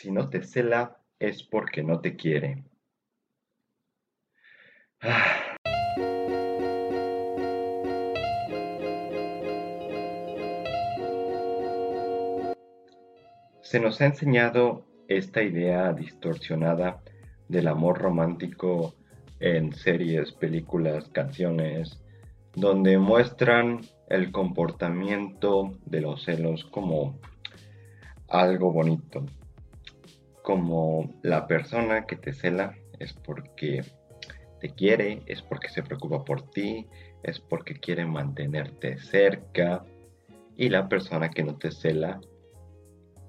Si no te cela es porque no te quiere. Se nos ha enseñado esta idea distorsionada del amor romántico en series, películas, canciones, donde muestran el comportamiento de los celos como algo bonito, como la persona que te cela es porque te quiere, es porque se preocupa por ti, es porque quiere mantenerte cerca y la persona que no te cela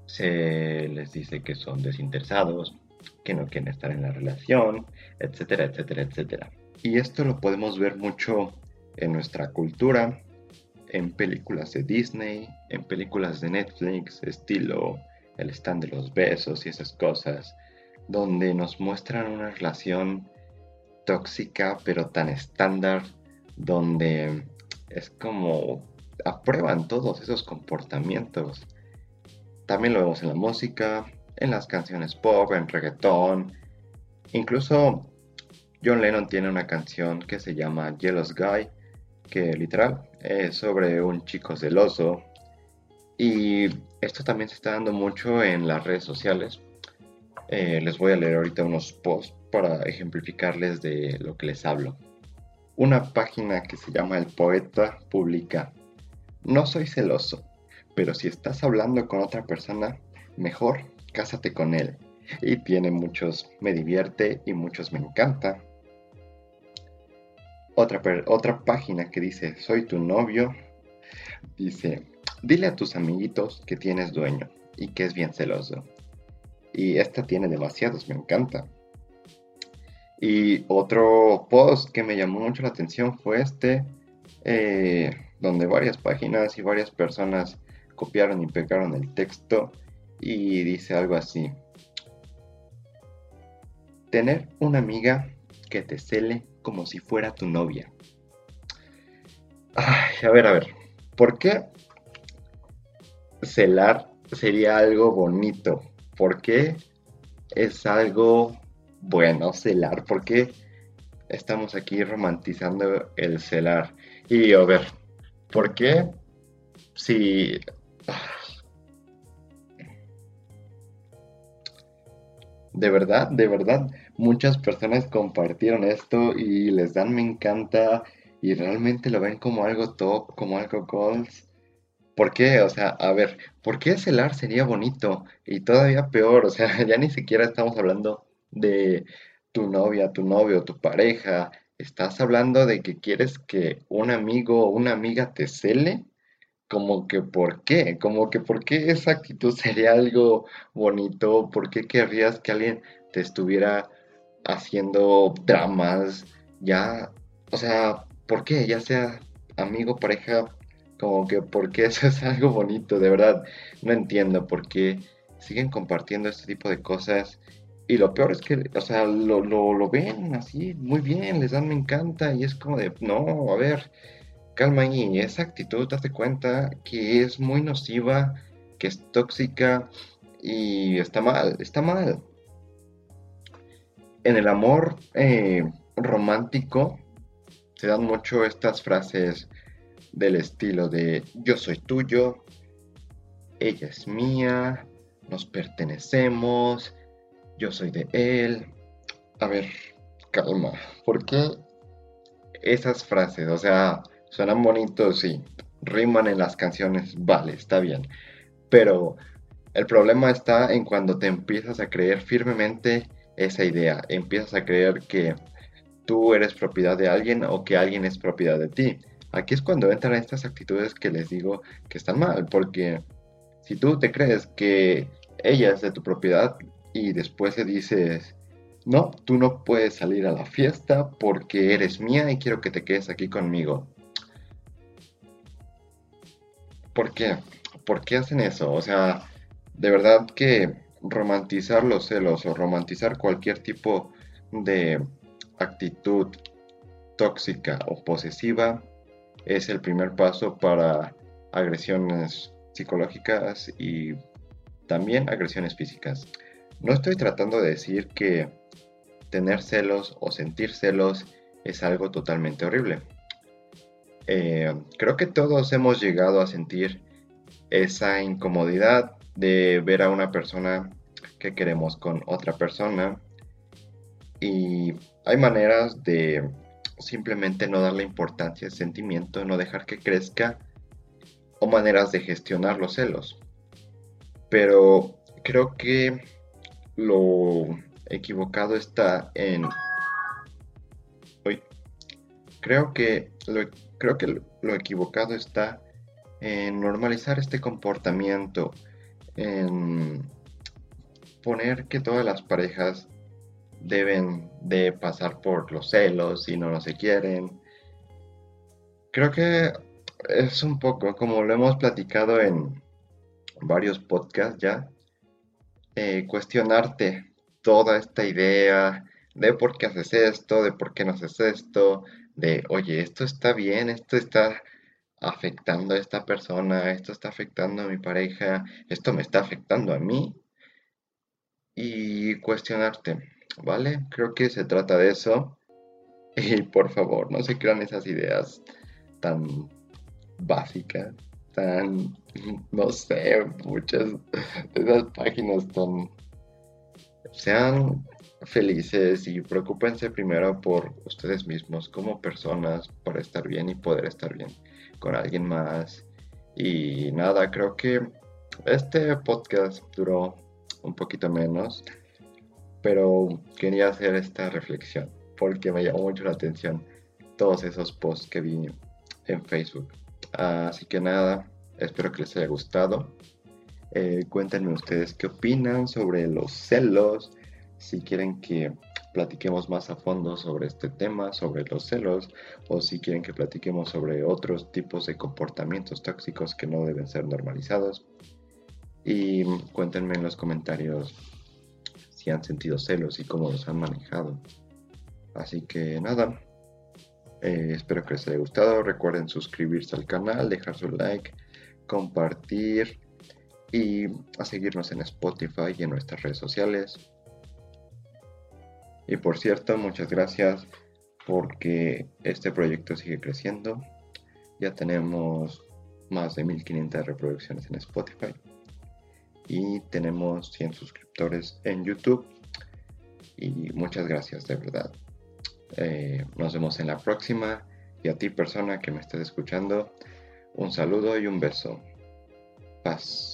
se les dice que son desinteresados, que no quieren estar en la relación, etcétera, etcétera, etcétera. Y esto lo podemos ver mucho en nuestra cultura, en películas de Disney, en películas de Netflix, estilo El stand de los besos y esas cosas, donde nos muestran una relación tóxica pero tan estándar, donde es como aprueban todos esos comportamientos. También lo vemos en la música, en las canciones pop, en reggaetón. Incluso John Lennon tiene una canción que se llama Jealous Guy, que literal es sobre un chico celoso. Y esto también se está dando mucho en las redes sociales. Eh, les voy a leer ahorita unos posts para ejemplificarles de lo que les hablo. Una página que se llama El Poeta publica, no soy celoso, pero si estás hablando con otra persona, mejor cásate con él. Y tiene muchos me divierte y muchos me encanta. Otra, otra página que dice soy tu novio. Dice, dile a tus amiguitos que tienes dueño y que es bien celoso. Y esta tiene demasiados, me encanta. Y otro post que me llamó mucho la atención fue este, eh, donde varias páginas y varias personas copiaron y pegaron el texto y dice algo así. Tener una amiga que te cele como si fuera tu novia. Ay, a ver, a ver. ¿Por qué celar sería algo bonito? ¿Por qué es algo bueno celar? ¿Por qué estamos aquí romantizando el celar? Y a ver, ¿por qué si de verdad, de verdad, muchas personas compartieron esto y les dan me encanta y realmente lo ven como algo top, como algo goals. ¿Por qué? O sea, a ver, ¿por qué celar sería bonito? Y todavía peor, o sea, ya ni siquiera estamos hablando de tu novia, tu novio, tu pareja. Estás hablando de que quieres que un amigo o una amiga te cele como que por qué, como que por qué esa actitud sería algo bonito, por qué querrías que alguien te estuviera haciendo dramas, ya, o sea, ¿por qué? Ya sea amigo, pareja, como que por qué eso es algo bonito, de verdad, no entiendo por qué siguen compartiendo este tipo de cosas. Y lo peor es que, o sea, lo, lo, lo ven así, muy bien, les dan me encanta, y es como de, no, a ver, calma y esa actitud, date cuenta que es muy nociva, que es tóxica y está mal, está mal. En el amor eh, romántico se dan mucho estas frases del estilo de yo soy tuyo, ella es mía, nos pertenecemos, yo soy de él. A ver, calma, ¿por qué esas frases? O sea, Suenan bonitos, sí. Riman en las canciones, vale, está bien. Pero el problema está en cuando te empiezas a creer firmemente esa idea. Empiezas a creer que tú eres propiedad de alguien o que alguien es propiedad de ti. Aquí es cuando entran estas actitudes que les digo que están mal, porque si tú te crees que ella es de tu propiedad y después le dices, no, tú no puedes salir a la fiesta porque eres mía y quiero que te quedes aquí conmigo. ¿Por qué? ¿Por qué hacen eso? O sea, de verdad que romantizar los celos o romantizar cualquier tipo de actitud tóxica o posesiva es el primer paso para agresiones psicológicas y también agresiones físicas. No estoy tratando de decir que tener celos o sentir celos es algo totalmente horrible. Eh, creo que todos hemos llegado a sentir esa incomodidad de ver a una persona que queremos con otra persona y hay maneras de simplemente no darle importancia al sentimiento, no dejar que crezca o maneras de gestionar los celos. Pero creo que lo equivocado está en... creo que lo, creo que lo equivocado está en normalizar este comportamiento, en poner que todas las parejas deben de pasar por los celos y no, no se quieren. Creo que es un poco como lo hemos platicado en varios podcasts ya, eh, cuestionarte toda esta idea de por qué haces esto, de por qué no haces esto, de, oye, esto está bien, esto está afectando a esta persona, esto está afectando a mi pareja, esto me está afectando a mí. Y cuestionarte, ¿vale? Creo que se trata de eso. Y por favor, no se crean esas ideas tan básicas, tan, no sé, muchas de esas páginas tan... Sean felices y preocúpense primero por ustedes mismos como personas para estar bien y poder estar bien con alguien más. Y nada, creo que este podcast duró un poquito menos, pero quería hacer esta reflexión porque me llamó mucho la atención todos esos posts que vi en Facebook. Así que nada, espero que les haya gustado. Eh, cuéntenme ustedes qué opinan sobre los celos, si quieren que platiquemos más a fondo sobre este tema, sobre los celos, o si quieren que platiquemos sobre otros tipos de comportamientos tóxicos que no deben ser normalizados. Y cuéntenme en los comentarios si han sentido celos y cómo los han manejado. Así que nada, eh, espero que les haya gustado. Recuerden suscribirse al canal, dejar su like, compartir y a seguirnos en Spotify y en nuestras redes sociales. Y por cierto, muchas gracias porque este proyecto sigue creciendo. Ya tenemos más de 1500 reproducciones en Spotify y tenemos 100 en YouTube. Y muchas gracias, de verdad. Eh, nos vemos en la próxima. Y a ti, persona que me estés escuchando, un saludo y un beso. Paz.